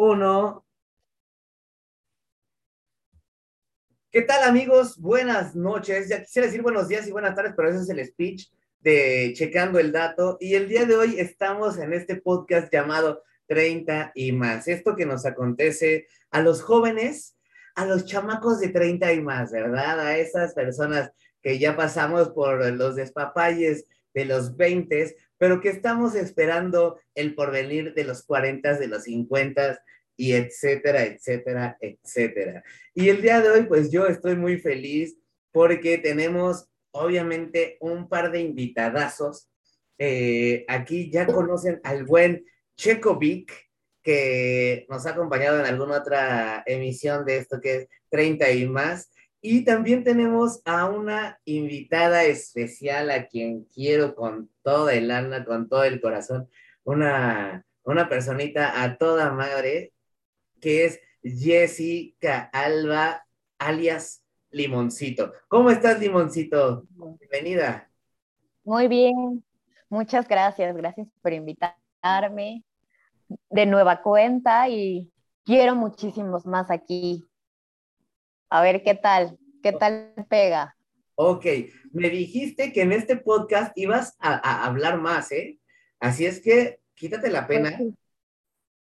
uno. ¿Qué tal amigos? Buenas noches. Ya quisiera decir buenos días y buenas tardes, pero ese es el speech de Checando el Dato. Y el día de hoy estamos en este podcast llamado 30 y más. Esto que nos acontece a los jóvenes, a los chamacos de 30 y más, ¿verdad? A esas personas que ya pasamos por los despapalles de los 20, pero que estamos esperando el porvenir de los 40, de los 50 y etcétera, etcétera, etcétera. Y el día de hoy, pues yo estoy muy feliz porque tenemos obviamente un par de invitadazos. Eh, aquí ya conocen al buen Checovic, que nos ha acompañado en alguna otra emisión de esto que es 30 y más. Y también tenemos a una invitada especial a quien quiero con toda el alma, con todo el corazón, una, una personita a toda madre, que es Jessica Alba, alias Limoncito. ¿Cómo estás, Limoncito? Bienvenida. Muy bien, muchas gracias, gracias por invitarme de nueva cuenta y quiero muchísimos más aquí a ver qué tal, qué tal pega. Ok, me dijiste que en este podcast ibas a, hablar más, ¿eh? Así es que quítate la pena,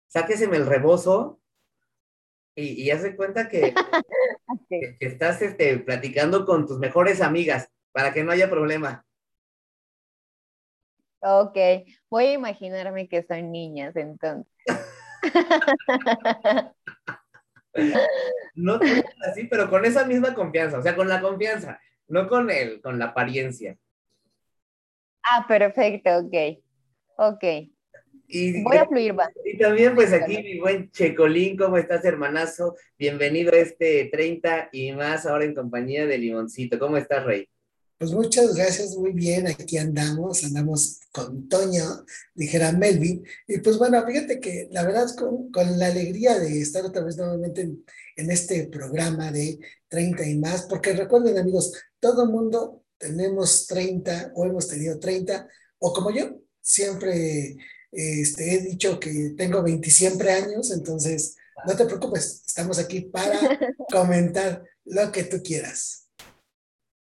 sáqueseme el rebozo y, y haz de cuenta que, estás este, platicando con tus mejores amigas para que no haya problema. Ok, voy a imaginarme que son niñas entonces. no así, pero con esa misma confianza, o sea, con la confianza, no con el, con la apariencia. Ah, perfecto, ok. Ok. Y, Voy a fluir, va. Y también, pues aquí mi buen Checolín, ¿cómo estás, hermanazo? Bienvenido a este 30 y más, ahora en compañía de Limoncito. ¿Cómo estás, Rey? Pues muchas gracias, muy bien, aquí andamos, andamos con Toño, dijera Melvin, y pues bueno, fíjate que la verdad con, con la alegría de estar otra vez nuevamente en, en, este programa de 30 y más, porque recuerden amigos, todo mundo tenemos 30 o hemos tenido 30, o como yo, siempre este, he dicho que tengo 20 siempre años, entonces no te preocupes, estamos aquí para comentar lo que tú quieras.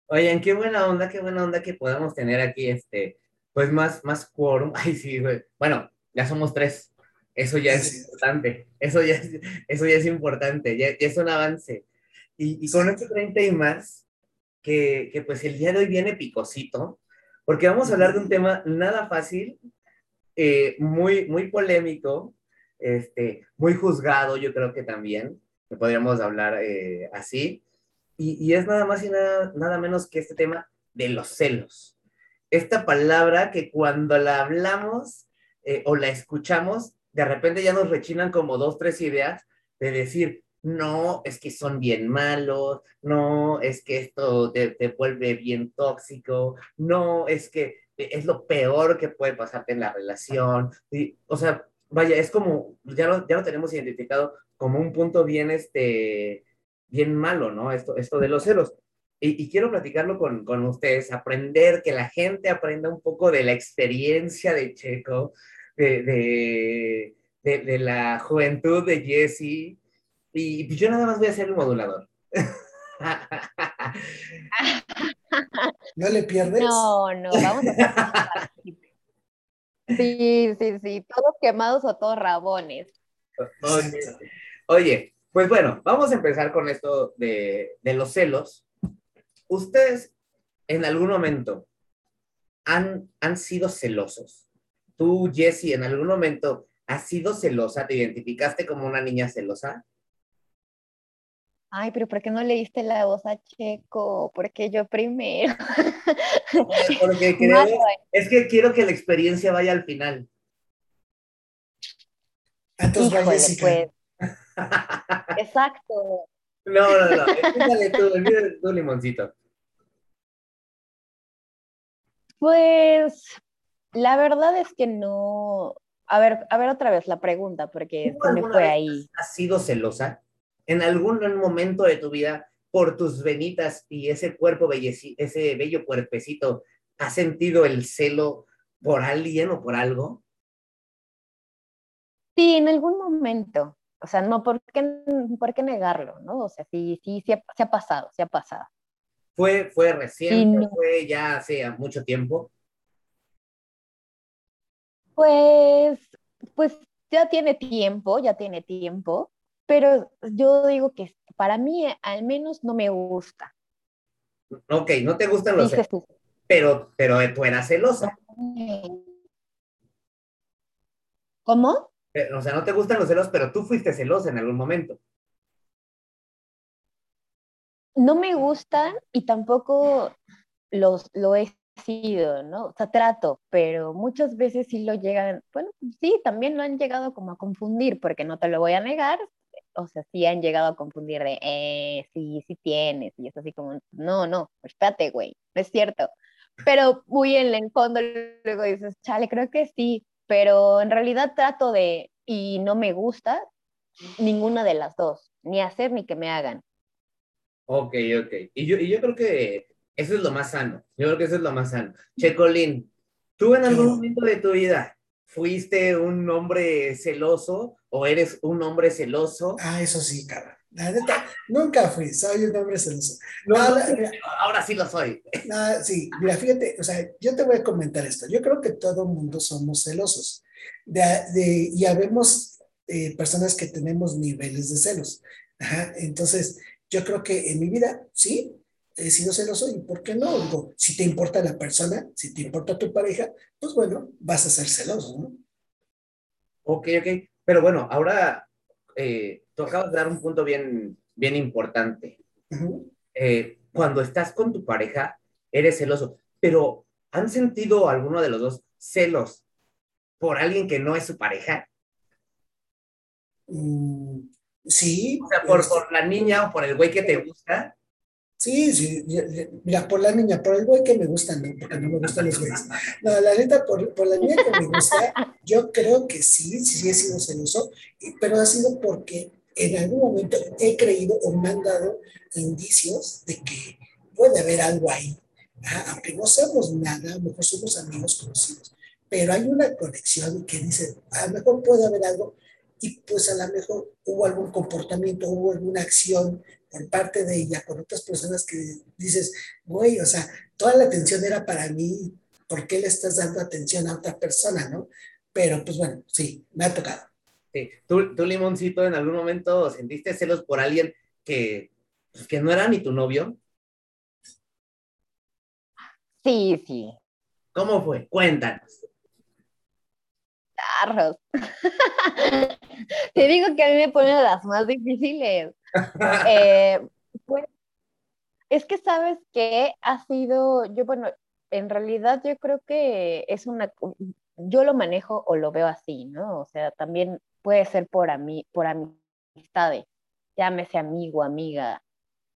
Oigan, qué buena onda, qué buena onda que podamos tener aquí, este, pues más, más quórum. Ay, sí, güey. Bueno, ya somos tres. Eso ya es importante. Eso ya es, eso ya es importante. Ya, es un avance. Y, y con este 30 y más, que, que, pues el día de hoy viene picosito, porque vamos a hablar de un tema nada fácil, eh, muy, muy polémico, este, muy juzgado, yo creo que también, podríamos hablar eh, así y, es nada más y nada, nada menos que este tema de los celos. Esta palabra que cuando la hablamos eh, o la escuchamos, de repente ya nos rechinan como dos, tres ideas de decir, no, es que son bien malos, no, es que esto te, te, vuelve bien tóxico, no, es que es lo peor que puede pasarte en la relación. O sea, vaya, es como, ya lo, ya lo tenemos identificado como un punto bien, este, bien malo, ¿no? Esto, esto de los celos. Y, quiero platicarlo con, con, ustedes, aprender, que la gente aprenda un poco de la experiencia de Checo, de, de, de, la juventud de Jesse. Y yo nada más voy a ser el modulador. ¿No le pierdes? No, no, vamos a Sí, sí, sí, todos quemados o todos rabones. Oye, oye pues bueno, vamos a empezar con esto de, los celos. ¿Ustedes en algún momento han, han sido celosos? Tú, Jessie, en algún momento has sido celosa? ¿Te identificaste como una niña celosa? Ay, pero ¿por qué no leíste la voz a Checo? Porque yo primero. Porque es que quiero que la experiencia vaya al final. Entonces, Híjole, pues, Exacto. No, no, no. Dale tú, tú, limoncito. Pues la verdad es que no. A ver, a ver otra vez la pregunta, porque se me fue ahí. ¿Has sido celosa? ¿En algún momento de tu vida, por tus venitas y ese cuerpo ese bello cuerpecito, has sentido el celo por alguien o por algo? Sí, en algún momento o sea, no, ¿por qué, por qué negarlo, no? O sea, sí, sí, sí ha, ha pasado, sí ha pasado. ¿Fue, fue reciente? ¿Fue ya hace mucho tiempo? Pues, pues ya tiene tiempo, ya tiene tiempo, pero yo digo que para mí al menos no me gusta. Ok, no te gustan los celos, pero, pero tú eras celosa. ¿Cómo? Eh, o sea, no te gustan los celos, pero tú fuiste celosa en algún momento. No me gustan y tampoco los, lo he sido, ¿no? O sea, trato, pero muchas veces sí lo llegan, bueno, sí, también lo han llegado como a confundir, porque no te lo voy a negar, o sea, sí han llegado a confundir de, eh, sí, sí tienes, y es así como, no, no, espérate, güey, no es cierto. Pero muy en el fondo luego dices, chale, creo que sí, pero en realidad trato de, y no me gusta ninguna de las dos, ni hacer ni que me hagan. Ok, ok. Y yo, y yo creo que eso es lo más sano. Yo creo que eso es lo más sano. Checolín, ¿tú en algún momento de tu vida fuiste un hombre celoso o eres un hombre celoso? Ah, eso sí, cara. La neta, nunca fui, soy un hombre celoso. ahora sí lo soy. sí, mira, fíjate, o sea, yo te voy a comentar esto. Yo creo que todo mundo somos celosos. De, de, y habemos eh, personas que tenemos niveles de celos. Ajá, entonces, yo creo que en mi vida, sí, he sido celoso y ¿por qué no? Digo, si te importa la persona, si te importa tu pareja, pues bueno, vas a ser celoso, ¿no? Ok, ok. Pero bueno, ahora eh, tú acabas de dar un punto bien, bien importante. Eh, cuando estás con tu pareja, eres celoso, pero ¿han sentido alguno de los dos celos por alguien que no es su pareja? Mm, sí. O sea, por, este por la niña o por el güey que te gusta. Sí, sí, mira, por la niña, por el güey que me gusta, no, porque no me gustan los güeyes. No, la neta, por, por la niña que me gusta, yo creo que sí, sí he sido celoso, pero ha sido porque en algún momento he creído o me han dado indicios de que puede haber algo ahí. aunque no seamos nada, a lo mejor somos amigos conocidos, pero hay una conexión que dice, a lo mejor puede haber algo y pues a lo mejor hubo algún comportamiento, hubo alguna acción por parte de ella con otras personas que dices, güey, o sea, toda la atención era para mí, ¿por qué le estás dando atención a otra persona, no? Pero pues bueno, sí, me ha tocado. Sí. ¿Tú, tú Limoncito, en algún momento sentiste celos por alguien que, pues, que no era ni tu novio? Sí, sí. ¿Cómo fue? Cuéntanos. Te digo que a mí me ponen las más difíciles. Eh, pues, es que sabes que ha sido, yo bueno, en realidad yo creo que es una, yo lo manejo o lo veo así, ¿no? O sea, también puede ser por, mí por amistades, llámese amigo, amiga,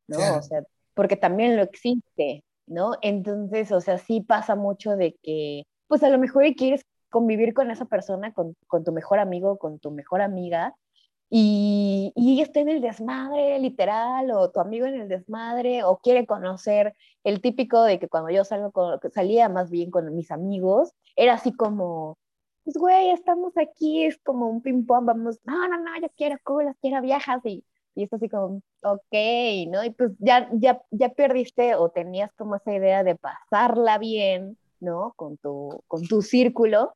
¿no? O sea, porque también lo existe, ¿no? Entonces, o sea, sí pasa mucho de que, pues a lo mejor quieres convivir con esa persona, con, con tu mejor amigo, con tu mejor amiga, y, y está en el desmadre, literal, o tu amigo en el desmadre, o quiere conocer el típico de que cuando yo salgo con, salía más bien con mis amigos, era así como, pues güey, estamos aquí, es como un ping-pong, vamos, no, no, no, yo quiero colas, quiero viajas, y, y es así como, ok, ¿no? Y pues ya, ya, ya perdiste o tenías como esa idea de pasarla bien, ¿no? Con tu, con tu círculo,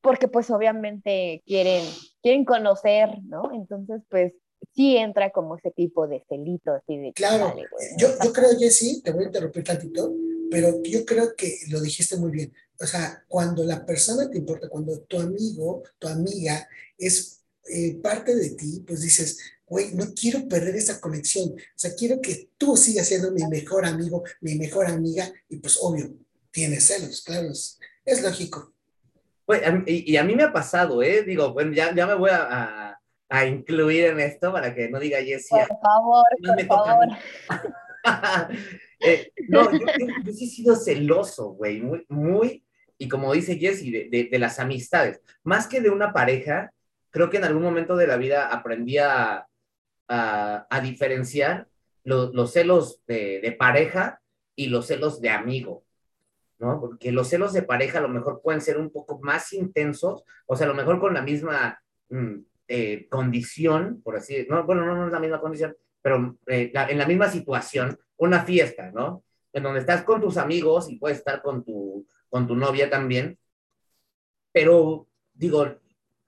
porque pues obviamente quieren, quieren conocer, ¿no? Entonces, pues sí entra como ese tipo de celito así de... Claro, yo, yo creo, Jessy, te voy a interrumpir tantito, pero yo creo que lo dijiste muy bien. O sea, cuando la persona te importa, cuando tu amigo, tu amiga es eh, parte de ti, pues dices, güey, no quiero perder esa conexión. O sea, quiero que tú sigas siendo mi mejor amigo, mi mejor amiga, y pues obvio, tienes celos, claro, es lógico. Pues, y, a mí me ha pasado, ¿eh? Digo, bueno, ya, ya me voy a, a, incluir en esto para que no diga Jessie. Por favor, por favor. eh, no, yo, sí he sido celoso, güey, muy, muy, y como dice Jessie, de, las amistades. Más que de una pareja, creo que en algún momento de la vida aprendí a, a, diferenciar los, los celos de, pareja y los celos de amigo. ¿no? Porque los celos de pareja a lo mejor pueden ser un poco más intensos, o sea, a lo mejor con la misma, mm, eh, condición, por así decirlo, bueno, no, no es la misma condición, pero eh, en la misma situación, una fiesta, ¿no? En donde estás con tus amigos y puedes estar con tu, con tu novia también, pero digo,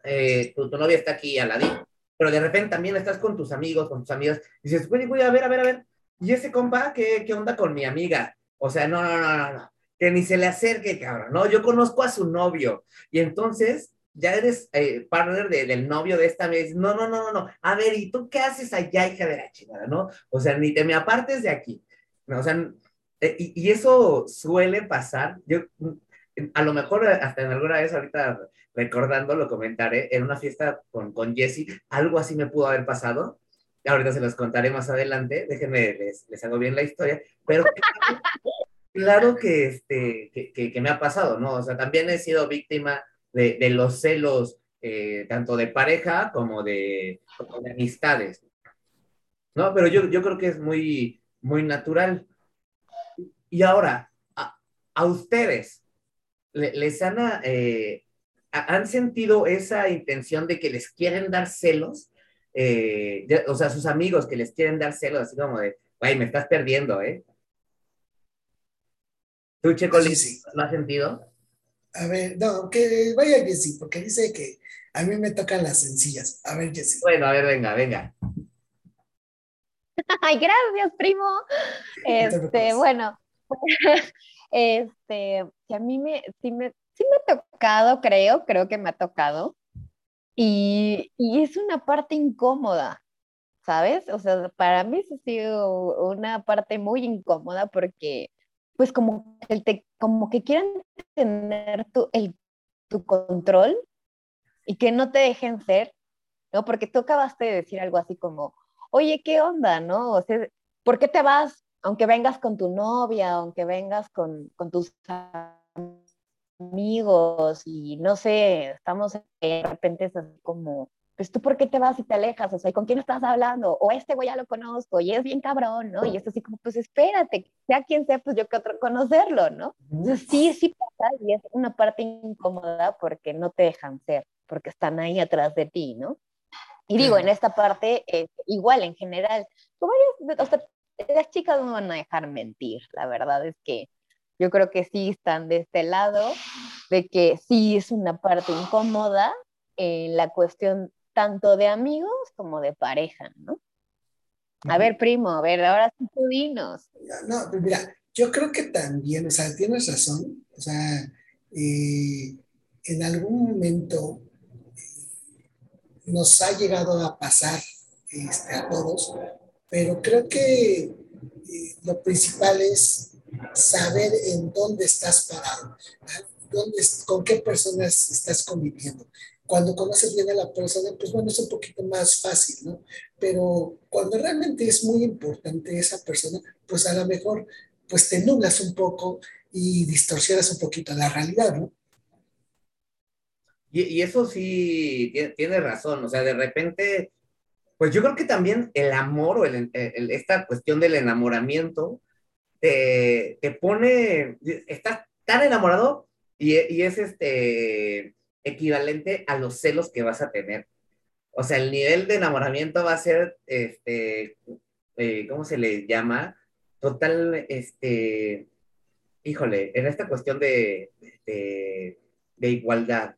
eh, tu, novia está aquí al lado, pero de repente también estás con tus amigos, con tus amigas, y dices, güey, voy a ver, a ver, a ver, ¿y ese compa qué, qué onda con mi amiga? O sea, no, no, no, no, que ni se le acerque, cabrón, ¿no? Yo conozco a su novio, y entonces ya eres eh, partner del novio de esta vez. No, no, no, no, no. A ver, ¿y tú qué haces allá, hija de la chingada, no? O sea, ni te me apartes de aquí. No, o sea, y, y, eso suele pasar. Yo, a lo mejor hasta en alguna vez ahorita recordando lo comentaré, en una fiesta con, con Jesse, algo así me pudo haber pasado. Ahorita se los contaré más adelante, déjenme, les, les hago bien la historia, pero claro, que, este, que, que, me ha pasado, ¿no? O sea, también he sido víctima de, de los celos, eh, tanto de pareja como de, de, amistades, ¿no? Pero yo, yo creo que es muy, muy natural. Y ahora, a, a ustedes, les han, eh, han sentido esa intención de que les quieren dar celos, eh, o sea, sus amigos que les quieren dar celos, así como de, güey, me estás perdiendo, ¿eh? ¿Tú, Checo, sí, ¿lo has sentido? A ver, no, que vaya Jessy, porque dice que a mí me tocan las sencillas. A ver, Jessy. Bueno, a ver, venga, venga. Ay, gracias, primo. Este, bueno, este, que a mí me, sí me, sí me ha tocado, creo, creo que me ha tocado. Y, y es una parte incómoda, ¿sabes? O sea, para mí ha sido una parte muy incómoda porque, pues, como que, te, como que quieren tener tu, el, tu control y que no te dejen ser, ¿no? Porque tú acabaste de decir algo así como, oye, ¿qué onda, no? O sea, ¿por qué te vas? Aunque vengas con tu novia, aunque vengas con, con tus amigos y no sé, estamos de repente es así como, pues tú por qué te vas y te alejas, o sea, ¿con quién estás hablando? O este güey ya lo conozco y es bien cabrón, ¿no? Y es así como, pues espérate, sea quien sea, pues yo quiero conocerlo, ¿no? Entonces sí, sí pasa y es una parte incómoda porque no te dejan ser, porque están ahí atrás de ti, ¿no? Y digo, en esta parte, eh, igual en general, como o sea, las chicas no van a dejar mentir, la verdad es que yo creo que sí están de este lado, de que sí es una parte incómoda en la cuestión tanto de amigos como de pareja, ¿no? A ver, primo, a ver, ahora sí tú dinos. No, pues mira, yo creo que también, o sea, tienes razón, o sea, eh, en algún momento eh, nos ha llegado a pasar este, a todos pero creo que eh, lo principal es saber en dónde estás parado, dónde, con qué personas estás conviviendo. Cuando conoces bien a la persona, pues bueno, es un poquito más fácil, ¿no? Pero cuando realmente es muy importante esa persona, pues a lo mejor pues te nublas un poco y distorsionas un poquito la realidad, ¿no? Y, eso sí, tiene razón, o sea, de repente pues yo creo que también el amor o esta cuestión del enamoramiento te, pone, estás tan enamorado y, es este equivalente a los celos que vas a tener. O sea, el nivel de enamoramiento va a ser, este, eh, ¿cómo se le llama? Total, este, híjole, en esta cuestión de, de igualdad.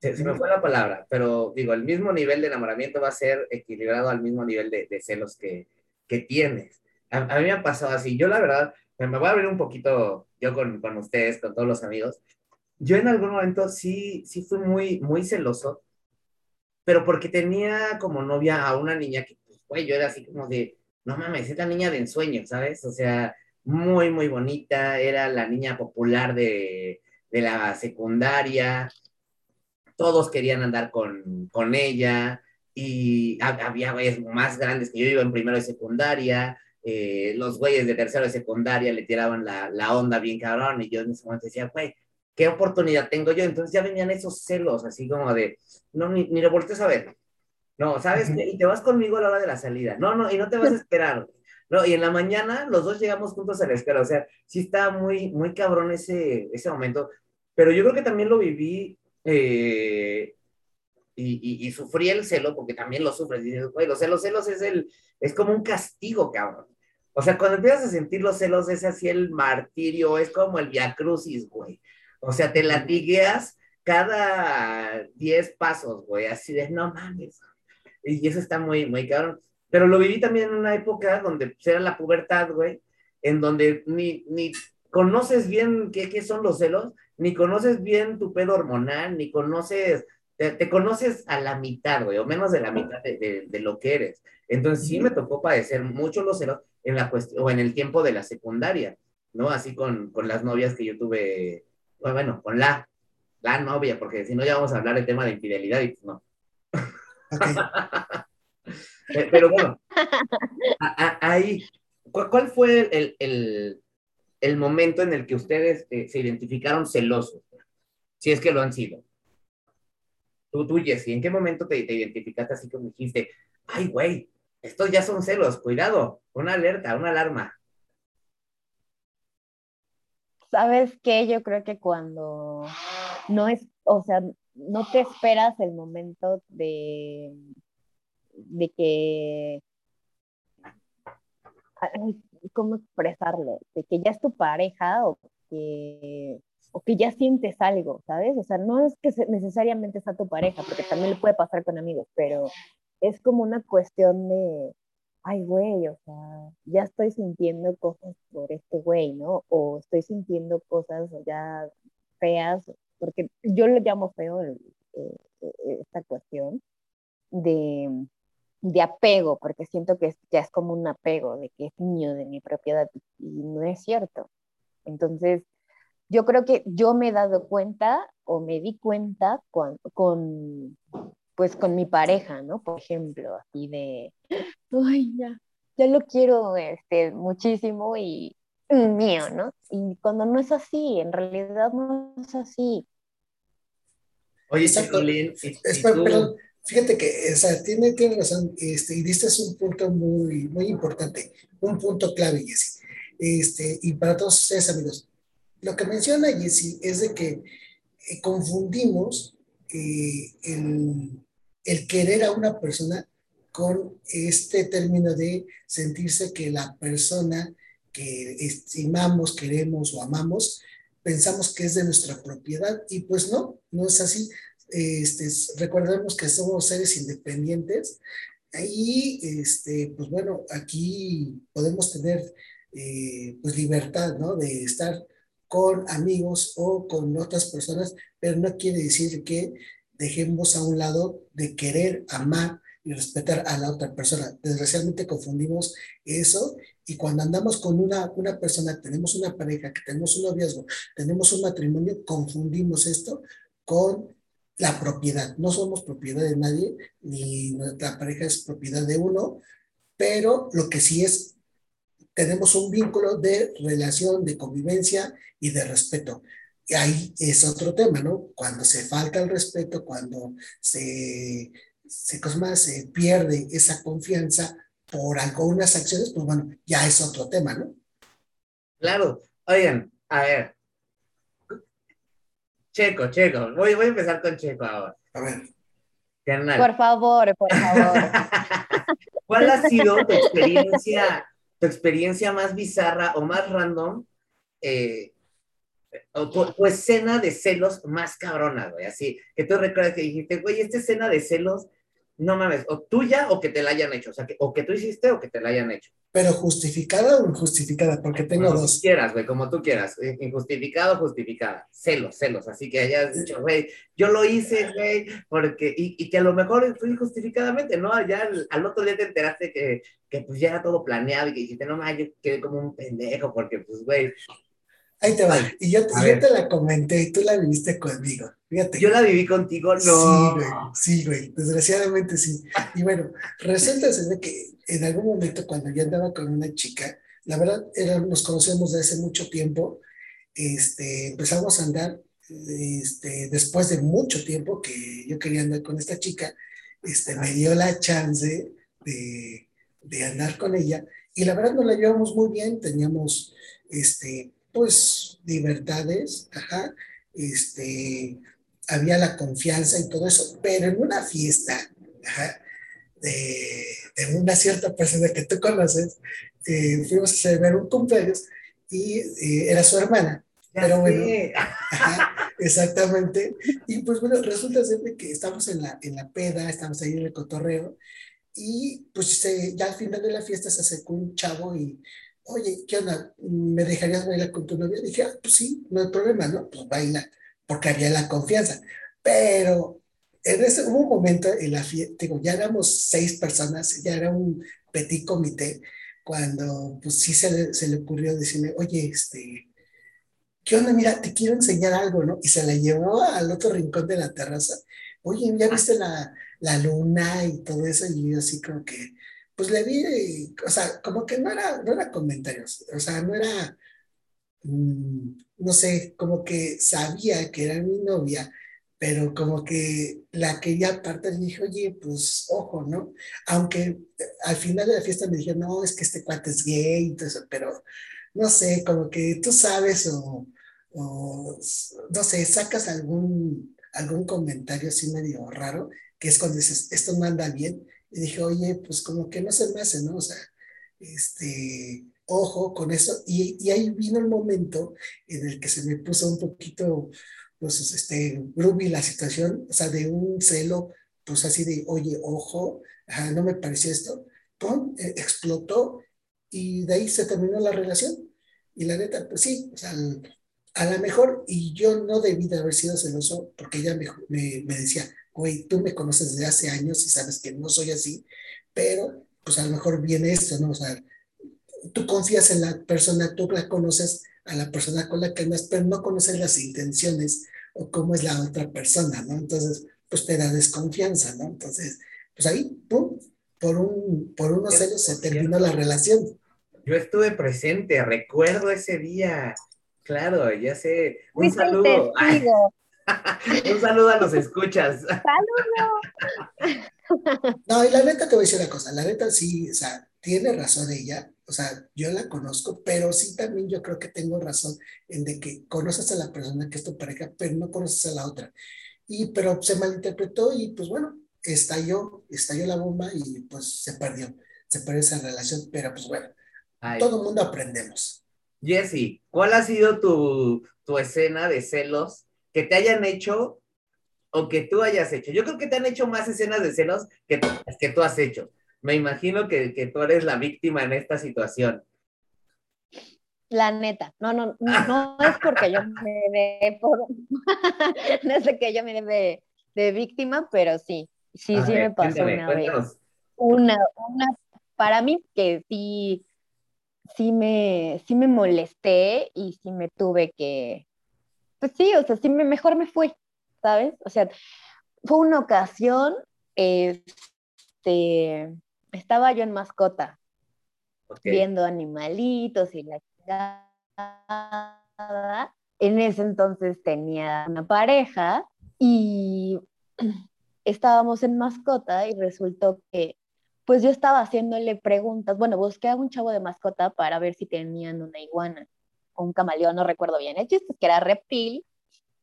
Se, me fue la palabra, pero digo, el mismo nivel de enamoramiento va a ser equilibrado al mismo nivel de, celos que, que tienes. A, mí me ha pasado así. Yo, la verdad, me voy a abrir un poquito yo con, con ustedes, con todos los amigos. Yo en algún momento sí, sí fui muy, muy celoso, pero porque tenía como novia a una niña que, pues, güey, yo era así como de, no mames, es la niña de ensueño, ¿sabes? O sea, muy, muy bonita, era la niña popular de, de la secundaria, todos querían andar con, con ella y había güeyes más grandes que yo iba en primero de secundaria, eh, los güeyes de tercero de secundaria le tiraban la, la, onda bien cabrón y yo en ese momento decía, güey, ¿qué oportunidad tengo yo? Entonces ya venían esos celos, así como de, no, ni, ni lo voltees a ver. No, ¿sabes qué? Y te vas conmigo a la hora de la salida. No, no, y no te vas a esperar. No, y en la mañana los dos llegamos juntos a la espera. O sea, sí está muy, muy cabrón ese, ese momento. Pero yo creo que también lo viví eh, y, y, sufrí el celo, porque también lo sufres, y dices, los celos, celos es el, es como un castigo, cabrón. O sea, cuando empiezas a sentir los celos, es así el martirio, es como el viacrucis, güey. O sea, te latigueas cada 10 pasos, güey, así de, no mames. Y eso está muy, muy cabrón. Pero lo viví también en una época donde pues, era la pubertad, güey, en donde ni, ni conoces bien qué, qué son los celos, ni conoces bien tu pedo hormonal, ni conoces, te, conoces a la mitad, güey, o menos de la mitad de, de, lo que eres. Entonces sí me tocó padecer mucho los celos en la cuestión, o en el tiempo de la secundaria, ¿no? Así con, con las novias que yo tuve, bueno, con la, la novia, porque si no ya vamos a hablar del tema de infidelidad y pues no. Pero bueno, ahí, ¿cuál fue el, el, el, momento en el que ustedes eh, se identificaron celosos? Si es que lo han sido. Tú, tú, Jessy, ¿en qué momento te, te identificaste así como dijiste, ay, güey, estos ya son celos, cuidado, una alerta, una alarma? ¿Sabes qué? Yo creo que cuando no es, o sea, no te esperas el momento de, de que, ¿cómo expresarlo? De que ya es tu pareja o que, o que ya sientes algo, ¿sabes? O sea, no es que necesariamente está tu pareja, porque también le puede pasar con amigos, pero es como una cuestión de, ay, güey, o sea, ya estoy sintiendo cosas por este güey, ¿no? O estoy sintiendo cosas ya feas, porque yo le llamo feo eh, eh, esta cuestión de, de apego, porque siento que ya es como un apego, de que es mío, de mi propiedad, y no es cierto. Entonces, yo creo que yo me he dado cuenta o me di cuenta con, con pues con mi pareja, ¿no? Por ejemplo, así de, ay, ya, ya lo quiero este, muchísimo y mío, ¿no? Y cuando no es así, en realidad no es así. Oye, Chicolín, perdón, fíjate que, o sea, tiene, tiene razón, este, y diste un punto muy, muy importante, un punto clave, Jessy. Este, y para todos ustedes, amigos, lo que menciona Jessy es de que eh, confundimos eh, el, el querer a una persona con este término de sentirse que la persona que estimamos, queremos o amamos, pensamos que es de nuestra propiedad y pues no, no es así. Este, recordemos que somos seres independientes y este, pues bueno, aquí podemos tener eh, pues libertad, ¿no? De estar con amigos o con otras personas, pero no quiere decir que dejemos a un lado de querer amar y respetar a la otra persona. Desgraciadamente confundimos eso y cuando andamos con una, una persona, tenemos una pareja, que tenemos un noviazgo, tenemos un matrimonio, confundimos esto con la propiedad. No somos propiedad de nadie, ni nuestra pareja es propiedad de uno, pero lo que sí es, tenemos un vínculo de relación, de convivencia y de respeto. Y ahí es otro tema, ¿no? Cuando se falta el respeto, cuando se, se, más, se pierde esa confianza por algunas acciones, pues bueno, ya es otro tema, ¿no? Claro. Oigan, a ver. Checo, Checo. Voy, voy a empezar con Checo ahora. A ver. Por favor, por favor. ¿Cuál ha sido tu experiencia, tu experiencia más bizarra o más random eh, tu, escena de celos más cabrona, güey, así, que tú recuerdas que dijiste, güey, esta escena de celos, no mames, o tuya o que te la hayan hecho, o sea, que, o que tú hiciste o que te la hayan hecho. Pero justificada o injustificada, porque tengo como dos. Tú quieras, güey, como tú quieras, eh, injustificado o justificada, celos, celos, así que hayas dicho, güey, yo lo hice, güey, porque, y, y, que a lo mejor fue injustificadamente, ¿no? Ya al, al, otro día te enteraste que, que pues ya era todo planeado y que dijiste, no mames, yo quedé como un pendejo, porque pues, güey, Ahí te va. Y yo, yo te la comenté y tú la viviste conmigo. Fíjate. Yo la viví contigo, no. Sí, güey. Sí, güey. Desgraciadamente sí. Y bueno, resulta ser que en algún momento cuando yo andaba con una chica, la verdad era, nos conocemos desde hace mucho tiempo, este, empezamos a andar este, después de mucho tiempo que yo quería andar con esta chica, este, me dio la chance de, de andar con ella y la verdad nos la llevamos muy bien, teníamos este, pues libertades, ajá, este, había la confianza y todo eso, pero en una fiesta de, una cierta persona que tú conoces, eh, fuimos a celebrar un cumpleaños y eh, era su hermana. pero bueno, exactamente. Y pues bueno, resulta siempre que estamos en la, en la peda, estamos ahí en el cotorreo, y pues ya al final de la fiesta se acercó un chavo y, oye, ¿qué onda? ¿Me dejarías bailar con tu novia? dije, ah, pues sí, no hay problema, ¿no? Pues baila, porque había la confianza. Pero en ese, hubo un momento en la fiesta, digo, ya éramos seis personas, ya era un petit comité, cuando pues sí se le, se le ocurrió decirme, oye, este, ¿qué onda? Mira, te quiero enseñar algo, ¿no? Y se la llevó al otro rincón de la terraza. Oye, ¿ya viste la, la luna y todo eso, y yo así como que, pues le vi, o sea, como que no era, no era comentarios, o sea, no era, mm, no sé, como que sabía que era mi novia, pero como que la quería aparte, le dije, oye, pues ojo, ¿no? Aunque al final de la fiesta me dije, no, es que este cuate es gay, y todo eso, pero no sé, como que tú sabes o, o no sé, sacas algún, algún comentario así medio raro que es cuando dices, esto no anda bien. Y dije, oye, pues como que no se me hace, ¿no? O sea, este, ojo con eso. Y, y ahí vino el momento en el que se me puso un poquito, pues, este, groovy la situación, o sea, de un celo, pues así de, oye, ojo, no me pareció esto. Pum, e, explotó y de ahí se terminó la relación. Y la neta, pues sí, o sea, a lo mejor, y yo no debí de haber sido celoso porque ella me, me, me decía, güey, tú me conoces desde hace años y sabes que no soy así, pero pues a lo mejor viene esto, ¿no? O sea, tú confías en la persona, tú la conoces a la persona con la que andas, pero no conoces las intenciones o cómo es la otra persona, ¿no? Entonces, pues te da desconfianza, ¿no? Entonces, pues ahí, pum, por, un, por unos celos se terminó la relación. Yo estuve presente, recuerdo ese día, claro, ya sé. Un saludo. Un saludo a los escuchas. Saludos. No, y la neta te voy a decir una cosa, la neta sí, o sea, tiene razón ella, o sea, yo la conozco, pero sí también yo creo que tengo razón en de que conoces a la persona que es tu pareja, pero no conoces a la otra. Y, pero se malinterpretó y pues bueno, estalló, estalló la bomba y pues se perdió, se perdió esa relación, pero pues bueno, todo el mundo aprendemos. Jesse, ¿cuál ha sido tu, tu escena de celos que te hayan hecho o que tú hayas hecho. Yo creo que te han hecho más escenas de celos que, que tú has hecho. Me imagino que, que tú eres la víctima en esta situación. La neta, no, no, no, es porque yo me dé por, no es que yo me dé de, víctima, pero sí, sí, sí me pasó una vez. Una, una, para mí que sí, sí me, sí me molesté y sí me tuve que, pues sí, o sea, sí, me, mejor me fui, ¿sabes? O sea, fue una ocasión, este, estaba yo en mascota, viendo animalitos y la En ese entonces tenía una pareja y estábamos en mascota y resultó que pues yo estaba haciéndole preguntas, bueno, busqué a un chavo de mascota para ver si tenían una iguana un camaleón, no recuerdo bien. El chiste es que era reptil.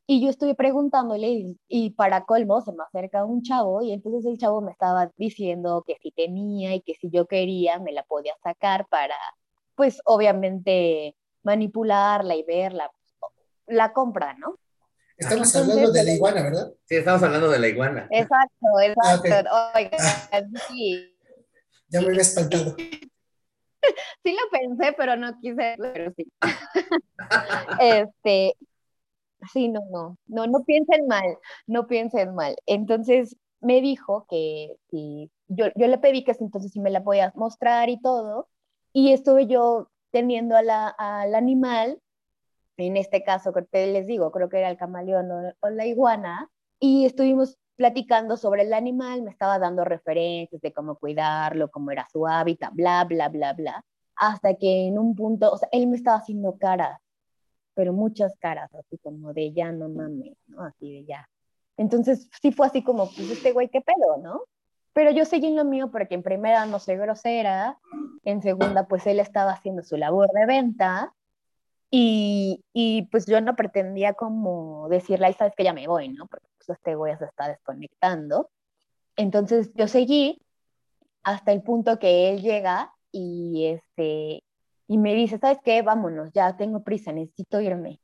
Y yo estuve preguntándole y, para colmo se me acerca un chavo y entonces el chavo me estaba diciendo que si tenía y que si yo quería me la podía sacar para, pues obviamente manipularla y verla, la compra, ¿no? Estamos hablando de la iguana, ¿verdad? Sí, estamos hablando de la iguana. Exacto, ah, exacto. Oiga, sí. Ya me había espantado. sí lo pensé, pero no quise, pero sí. este, sí, no, no, no, no piensen mal, no piensen mal. Entonces me dijo que si yo, yo le pedí que entonces si me la podía mostrar y todo, y estuve yo teniendo al animal, en este caso, que les digo, creo que era el camaleón o la iguana, y estuvimos platicando sobre el animal, me estaba dando referencias de cómo cuidarlo, cómo era su hábitat, bla, bla, bla, bla, hasta que en un punto, él me estaba haciendo caras, pero muchas caras, así como de ya no mames, ¿no? Así de ya. Entonces sí fue así como, pues este güey, ¿qué pedo, no? Pero yo seguí en lo mío porque en primera no soy grosera, en segunda pues él estaba haciendo su labor de venta Y, pues yo no pretendía como decirle, sabes que ya me voy, ¿no? Porque pues este güey se está desconectando. Entonces yo seguí hasta el punto que él llega y, este, y me dice, ¿sabes qué? Vámonos, ya tengo prisa, necesito irme.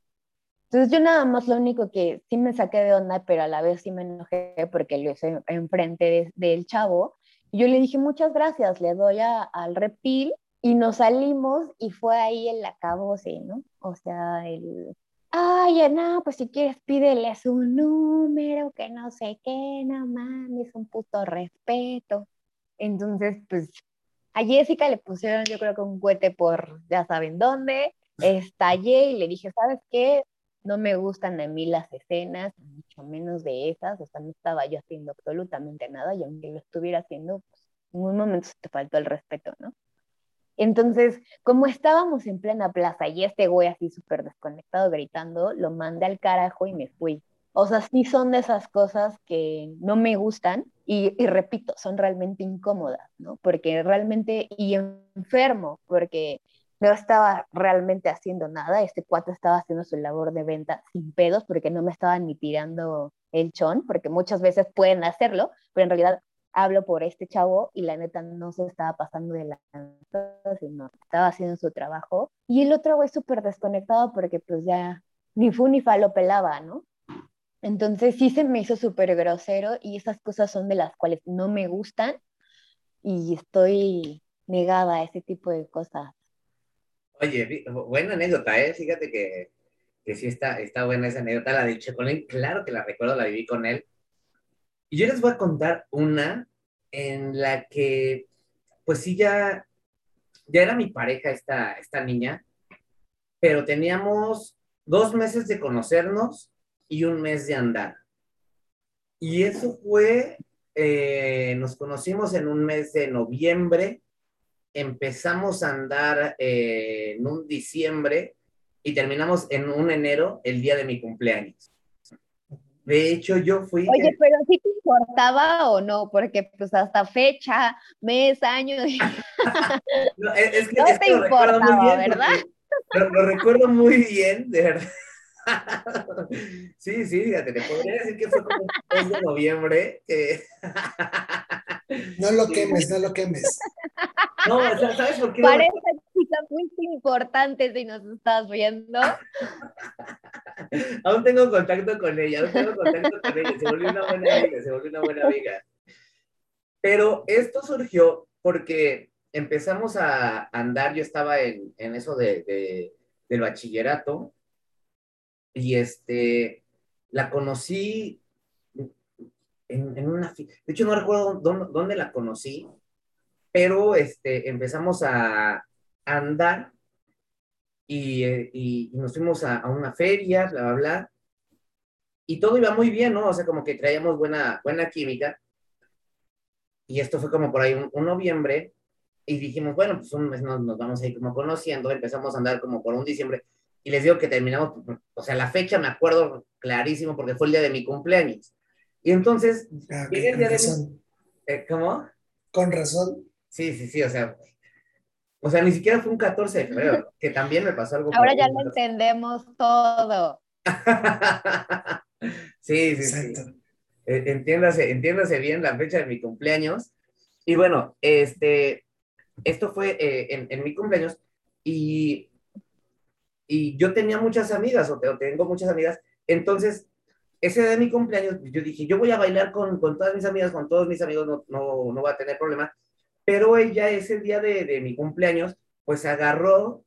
Entonces yo nada más lo único que sí me saqué de onda, pero a la vez sí me enojé porque lo hice enfrente del chavo. Y yo le dije, muchas gracias, le doy al reptil y nos salimos y fue ahí el acabose, ¿no? O sea, el, ay, no, pues si quieres pídele su número, que no sé qué, no mames, un puto respeto. Entonces, pues a Jessica le pusieron yo creo que un cohete por ya saben dónde, estallé y le dije, ¿sabes qué? No me gustan a mí las escenas, mucho menos de esas, o sea, no estaba yo haciendo absolutamente nada y aunque lo estuviera haciendo, pues en un momento te faltó el respeto, ¿no? Entonces, como estábamos en plena plaza y este güey así súper desconectado gritando, lo mandé al carajo y me fui. O sea, sí son de esas cosas que no me gustan y, repito, son realmente incómodas, ¿no? Porque realmente, y enfermo, porque no estaba realmente haciendo nada, este cuate estaba haciendo su labor de venta sin pedos porque no me estaba ni tirando el chón, porque muchas veces pueden hacerlo, pero en realidad hablo por este chavo y la neta no se estaba pasando de la sino estaba haciendo su trabajo. Y el otro güey súper desconectado porque pues ya ni fu ni fa lo pelaba, ¿no? Entonces sí se me hizo súper grosero y esas cosas son de las cuales no me gustan y estoy negada a ese tipo de cosas. Oye, buena anécdota, ¿eh? Fíjate que, que sí está, está buena esa anécdota, la de Checolín, claro que la recuerdo, la viví con él y yo les voy a contar una en la que, pues sí, ya, ya era mi pareja esta, esta niña, pero teníamos dos meses de conocernos y un mes de andar. Y eso fue, eh, nos conocimos en un mes de noviembre, empezamos a andar eh, en un diciembre y terminamos en un enero, el día de mi cumpleaños. De hecho, yo fui. Oye, pero sí te importaba o no, porque pues hasta fecha, mes, año. no, es, que, no te importaba, ¿verdad? Lo, recuerdo muy bien, de verdad. sí, sí, fíjate, te podría decir que fue como el de noviembre. no lo quemes, no lo quemes. No, ¿sabes por qué? Parece muy importante si nos estás viendo. aún tengo contacto con ella, aún tengo contacto con ella, se volvió una buena amiga, se volvió una buena amiga. Pero esto surgió porque empezamos a andar, yo estaba en, en eso de, de, del bachillerato y este, la conocí en, en una, de hecho no recuerdo dónde, dónde, la conocí, pero este, empezamos a andar eh, y, nos fuimos a, una feria, bla, bla, bla. Y todo iba muy bien, ¿no? O sea, como que traíamos buena, buena química. Y esto fue como por ahí un, noviembre. Y dijimos, bueno, pues un mes nos, nos, vamos a ir como conociendo. Empezamos a andar como por un diciembre. Y les digo que terminamos, o sea, la fecha me acuerdo clarísimo porque fue el día de mi cumpleaños. Y entonces, ah, el día eh, ¿Cómo? Con razón. Sí, sí, sí, o sea, o sea, ni siquiera fue un 14 de febrero, que también me pasó algo. Ahora ya lo entendemos todo. sí, sí, sí. E, entiéndase, entiéndase bien la fecha de mi cumpleaños. Y bueno, este, esto fue eh, en, en, mi cumpleaños y, y yo tenía muchas amigas, o tengo muchas amigas. Entonces, ese día de mi cumpleaños, yo dije, yo voy a bailar con, con todas mis amigas, con todos mis amigos, no, no, no va a tener problema pero ella ese día de, de mi cumpleaños, pues agarró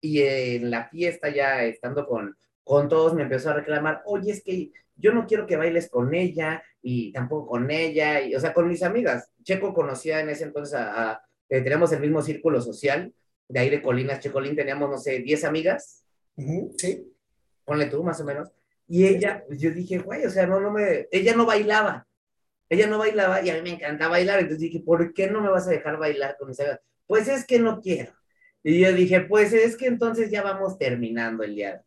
y en la fiesta ya estando con, con todos me empezó a reclamar, oye, es que yo no quiero que bailes con ella y tampoco con ella, y, o sea, con mis amigas. Checo conocía en ese entonces a, eh, teníamos el mismo círculo social, de ahí de Colinas, Checolín, teníamos, no sé, 10 amigas. sí. Ponle tú, más o menos. Y ella, pues yo dije, güey, o sea, no, no me, ella no bailaba. Ella no bailaba y a mí me encanta bailar, entonces dije, ¿por qué no me vas a dejar bailar con esa? Pues es que no quiero. Y yo dije, pues es que entonces ya vamos terminando el día.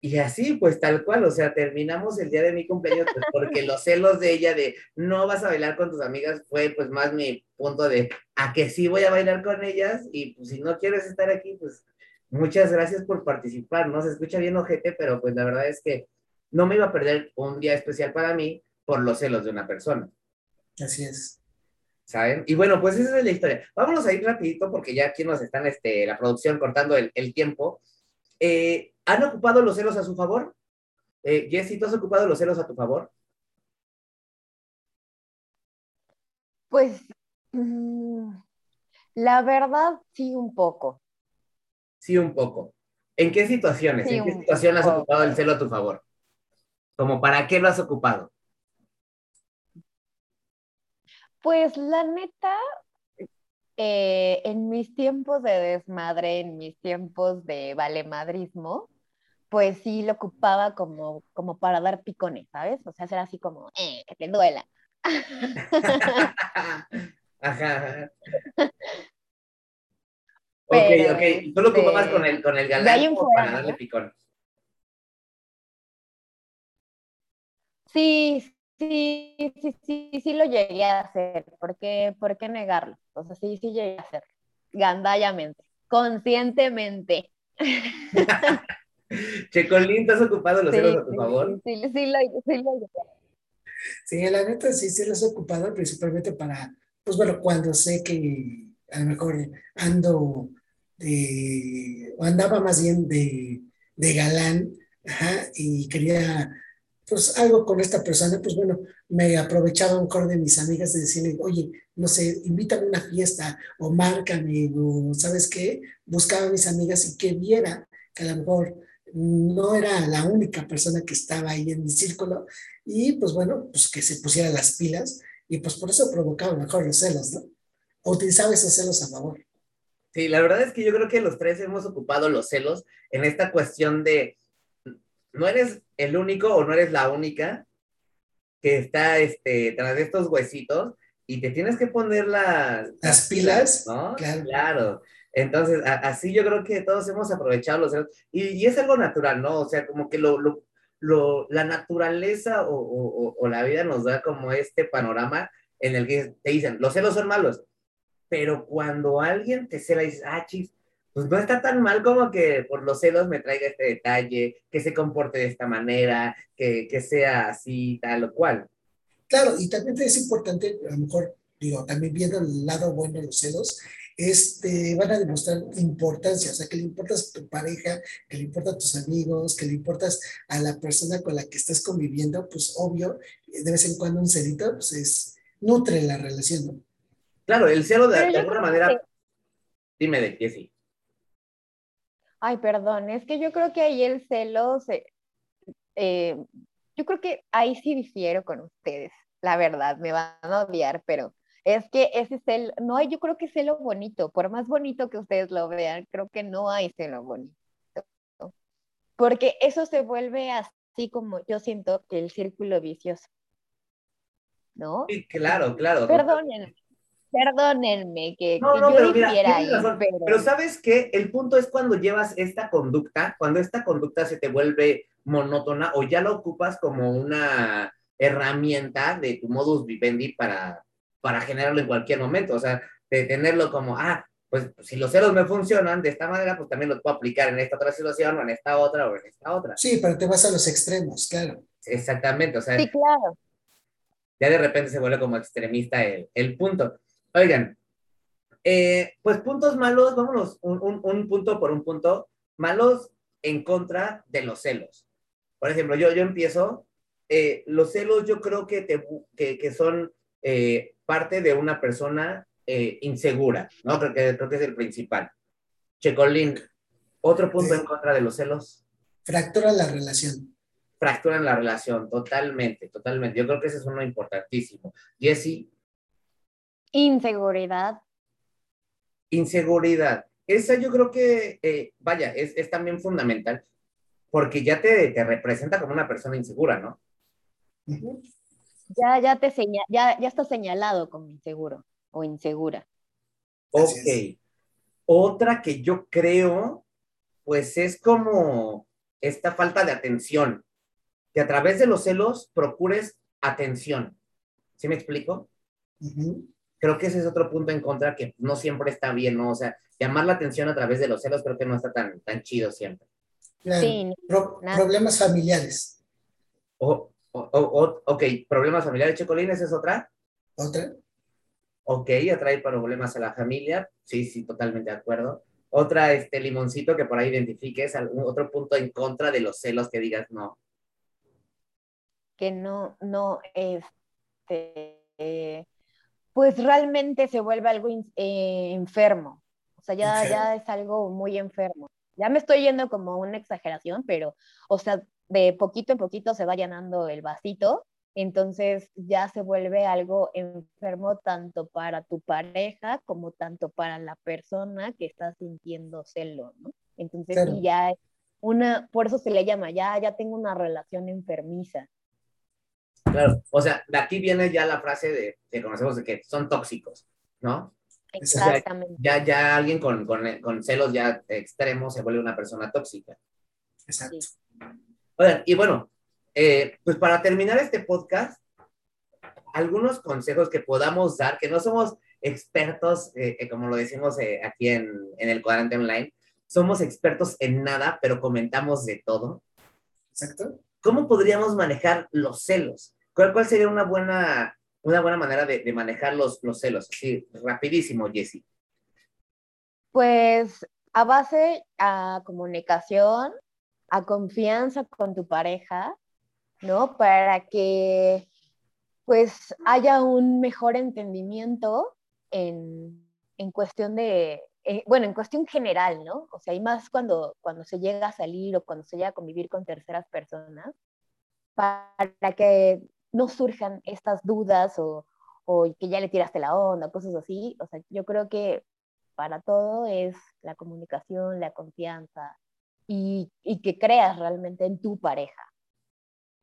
Y así, pues tal cual, o sea, terminamos el día de mi cumpleaños, pues, porque los celos de ella de no vas a bailar con tus amigas fue pues más mi punto de a que sí voy a bailar con ellas y pues si no quieres estar aquí, pues Muchas gracias por participar. No se escucha bien ojete, pero pues la verdad es que no me iba a perder un día especial para mí por los celos de una persona. Así es. ¿Saben? Y bueno, pues esa es la historia. Vámonos a ir rapidito porque ya aquí nos están, este, la producción cortando el, el tiempo. Eh, ¿Han ocupado los celos a su favor? Eh, Jessy, ¿tú has ocupado los celos a tu favor? Pues mm, la verdad, sí, un poco. Sí, un poco. ¿En qué situaciones? Sí, ¿En qué situación has poco. ocupado el celo a tu favor? ¿Como para qué lo has ocupado? Pues la neta, eh, en mis tiempos de desmadre, en mis tiempos de valemadrismo, pues sí lo ocupaba como, como para dar picones, ¿sabes? O sea, hacer así como, eh, que te duela. Ajá. Ok, Pero, ok. ¿Y ¿Tú lo ocupabas este, con el, con el ahí galán para darle picón? Sí, sí, sí, sí, sí lo llegué a hacer. ¿Por qué, por qué negarlo? O sea, sí, sí llegué a hacerlo. Gandallamente, conscientemente. Checolín, ¿tú has ocupado los Sí, a tu favor? sí, sí, sí lo, sí lo llegué a Sí, la neta sí, sí los he ocupado principalmente para, pues bueno, cuando sé que a lo mejor ando de, o andaba más bien de, de galán, ajá, y quería, pues algo con esta persona, pues bueno, me aprovechaba lo mejor de mis amigas de decirle, oye, no sé, invítame a una fiesta o márcame, o ¿sabes qué? Buscaba a mis amigas y que viera que a lo mejor no era la única persona que estaba ahí en mi círculo y pues bueno, pues que se pusiera las pilas y pues por eso provocaba mejor los celos, ¿no? O utilizaba esos celos a favor. Sí, la verdad es que yo creo que los tres hemos ocupado los celos en esta cuestión de no eres el único o no eres la única que está este, tras de estos huesitos y te tienes que poner la- Las pilas, ¿no? claro. Claro. Entonces, a- así yo creo que todos hemos aprovechado los celos y, y es algo natural, ¿no? O sea, como que lo, lo, lo- la naturaleza o, o- o- la vida nos da como este panorama en el que te dicen, los celos son malos, pero cuando alguien te cela y dices, ah, chis, pues no está tan mal como que por los celos me traiga este detalle, que se comporte de esta manera, que, que sea así, tal o cual. Claro, y también es importante, a lo mejor, digo, también viendo el lado bueno de los celos, este, van a demostrar importancia, o sea, que le importas a tu pareja, que le importa a tus amigos, que le importas a la persona con la que estás conviviendo, pues obvio, de vez en cuando un celito, pues es, nutre la relación, ¿no? Claro, el celo de, alguna manera, que- dime de que sí. Ay, perdón, es que yo creo que ahí el celo se, eh, yo creo que ahí sí difiero con ustedes, la verdad, me van a odiar, pero es que ese celo, no hay, yo creo que celo bonito, por más bonito que ustedes lo vean, creo que no hay celo bonito, porque eso se vuelve así como yo siento que el círculo vicioso, ¿no? Sí, claro, claro. Perdónenme, perdónenme que, No, que no, yo pero mira, difiera tienes ahí, razón. pero... Pero sabes que el punto es cuando llevas esta conducta, cuando esta conducta se te vuelve monótona o ya la ocupas como una herramienta de tu modus vivendi para, para generarlo en cualquier momento. O sea, de tenerlo como, ah, pues si los celos me funcionan de esta manera, pues también los puedo aplicar en esta otra situación o en esta otra o en esta otra. Sí, pero te vas a los extremos, claro. Exactamente, o sea, Sí, claro. ya de repente se vuelve como extremista el, el punto. Oigan, eh, pues puntos malos, vámonos un, un- un punto por un punto, malos en contra de los celos. Por ejemplo, yo, yo empiezo, eh, los celos yo creo que, te, que, que son eh, parte de una persona insegura, ¿no? Creo que, creo que es el principal. Checolín, otro punto en contra de los celos, Fractura la relación. fracturan la relación, totalmente, totalmente. Yo creo que ese es uno importantísimo. Jesse, Inseguridad. Inseguridad. Esa yo creo que, eh, vaya, es, es también fundamental porque ya te, te representa como una persona insegura, ¿no? Ya, ya te ya, ya está señalado como inseguro o insegura. Ok. Otra que yo creo, pues es como esta falta de atención, que a través de los celos procures atención. ¿Sí me explico? Ujú. Creo que ese es otro punto en contra que no siempre está bien, ¿no? O sea, llamar la atención a través de los celos creo que no está tan, tan chido siempre. Claro. Sí, Pro- nada. problemas familiares. O, o, o- o- ok, problemas familiares, Checolín, ¿esa es otra? Otra. Ok, atrae problemas a la familia, sí, sí, totalmente de acuerdo. Otra, este limoncito que por ahí identifiques, algún otro punto en contra de los celos que digas no. que no, no, este, eh, pues realmente se vuelve algo in- eh, enfermo. O sea, ya, ya es algo muy enfermo. Ya me estoy yendo como una exageración, pero, o sea, de poquito en poquito se va llenando el vasito, entonces ya se vuelve algo enfermo tanto para tu pareja como tanto para la persona que está sintiendo celo, ¿no? Entonces Claro. ya una, por eso se le llama, ya, ya tengo una relación enfermiza. Claro, o sea, de aquí viene ya la frase de, que conocemos de que son tóxicos, ¿no? Exactamente. Ya, ya alguien con, con, con celos ya extremos se vuelve una persona tóxica. Exacto. Oigan, y bueno, eh, pues para terminar este podcast, algunos consejos que podamos dar, que no somos expertos, eh, eh, como lo decimos eh, aquí en, en el cuadrante online, somos expertos en nada, pero comentamos de todo. Exacto. ¿Cómo podríamos manejar los celos? ¿Cuál, sería una buena, una buena manera de, de manejar los, los celos? Así, rapidísimo, Jessy. Pues a base a comunicación, a confianza con tu pareja, ¿no? Para que pues haya un mejor entendimiento en, en cuestión de, eh, bueno, en cuestión general, ¿no? O sea, y más cuando, cuando se llega a salir o cuando se llega a convivir con terceras personas, para que no surjan estas dudas o, o que ya le tiraste la onda, cosas así. O sea, yo creo que para todo es la comunicación, la confianza y, y que creas realmente en tu pareja.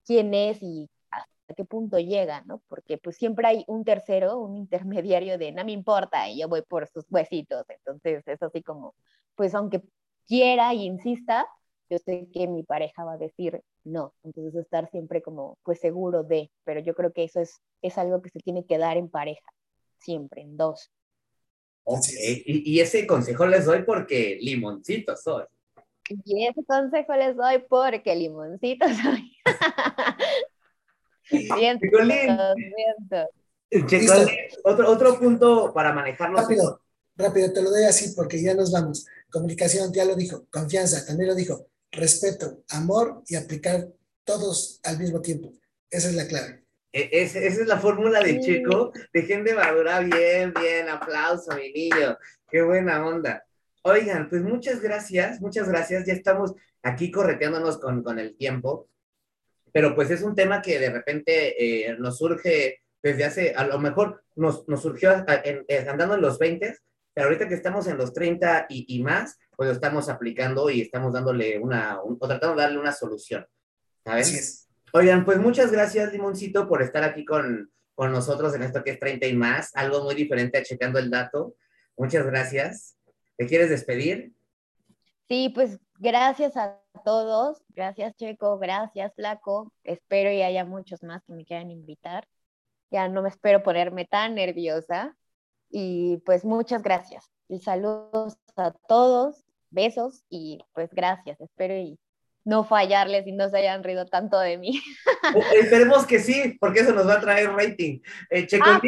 Quién es y hasta qué punto llega, ¿no? Porque pues siempre hay un tercero, un intermediario de no me importa y yo voy por sus huesitos. Entonces es así como, pues aunque quiera e insista, yo sé que mi pareja va a decir no. Entonces estar siempre como pues seguro de, pero yo creo que eso es, es algo que se tiene que dar en pareja, siempre, en dos. Ok, Así es. y, y ese consejo les doy porque limoncito soy. Y ese consejo les doy porque limoncito soy. Siento. Checo, otro, otro punto para manejar los celos. Rápido, rápido, te lo doy así porque ya nos vamos. Comunicación, ya lo dijo. Confianza, también lo dijo. Respeto, amor y aplicar todos al mismo tiempo. Esa es la clave. E- es- esa es la fórmula de Sí. Checo. Dejen de madurar bien, bien. Aplauso, mi niño. Qué buena onda. Oigan, pues muchas gracias, muchas gracias. Ya estamos aquí correteándonos con, con el tiempo. Pero pues es un tema que de repente eh, nos surge desde hace, a lo mejor nos, nos surgió a- en- en- andando en los 20, pero ahorita que estamos en los 30 y, y más, pues lo estamos aplicando y estamos dándole una, un- o tratando de darle una solución. ¿Sabes? Así es. Oigan, pues muchas gracias, Limoncito, por estar aquí con, con nosotros en esto que es 30 y más, algo muy diferente a checando el dato. Muchas gracias. ¿Te quieres despedir? Sí, pues gracias a todos. Gracias, Checo. Gracias, Flaco. Espero y haya muchos más que me quieran invitar. Ya no me espero ponerme tan nerviosa. Y pues muchas gracias. Y saludos a todos. Besos y pues gracias. Espero y no fallarles y no se hayan rido tanto de mí. Esperemos que sí, porque eso nos va a traer rating. Eh, Checo, Ah,